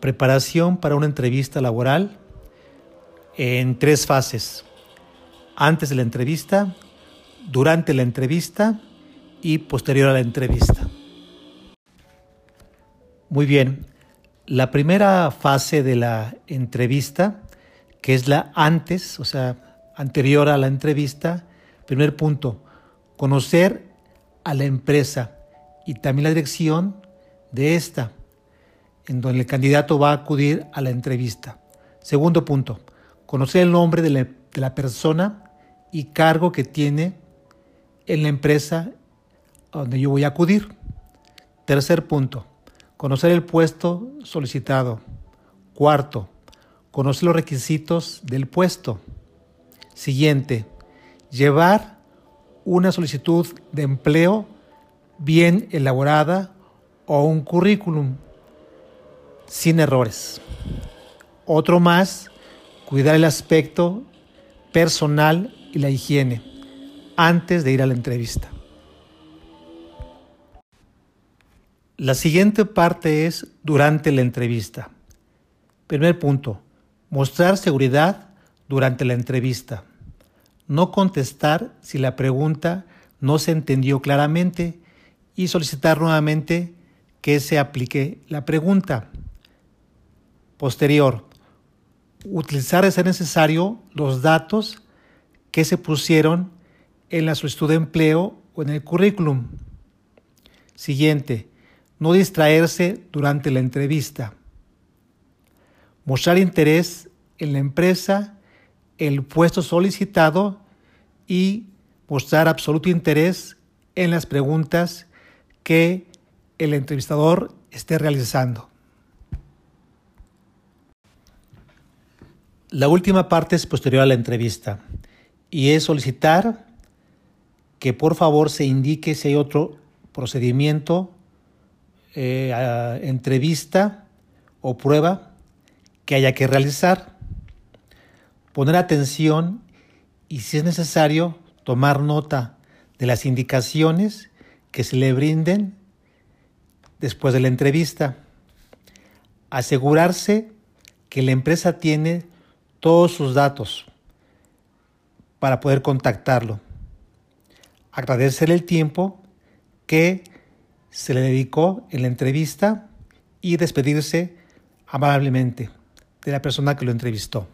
Preparación para una entrevista laboral en tres fases. Antes de la entrevista, durante la entrevista y posterior a la entrevista. Muy bien, la primera fase de la entrevista, que es la antes, o sea, anterior a la entrevista, primer punto, conocer a la empresa y también la dirección de esta, en donde el candidato va a acudir a la entrevista. Segundo punto, conocer el nombre de la, persona y cargo que tiene en la empresa donde yo voy a acudir. Tercer punto, conocer el puesto solicitado. Cuarto, conocer los requisitos del puesto. Siguiente, llevar una solicitud de empleo bien elaborada o un currículum sin errores. Otro más, cuidar el aspecto personal y la higiene antes de ir a la entrevista. La siguiente parte es durante la entrevista. Primer punto, mostrar seguridad durante la entrevista. No contestar si la pregunta no se entendió claramente y solicitar nuevamente que se aplique la pregunta. Posterior, utilizar de ser necesario los datos que se pusieron en la solicitud de empleo o en el currículum. Siguiente, no distraerse durante la entrevista. Mostrar interés en la empresa, el puesto solicitado y mostrar absoluto interés en las preguntas que el entrevistador esté realizando. La última parte es posterior a la entrevista y es solicitar que por favor se indique si hay otro procedimiento eh, entrevista o prueba que haya que realizar, poner atención y si es necesario tomar nota de las indicaciones que se le brinden después de la entrevista, asegurarse que la empresa tiene todos sus datos para poder contactarlo, agradecer el tiempo que se le dedicó en la entrevista y despedirse amablemente de la persona que lo entrevistó.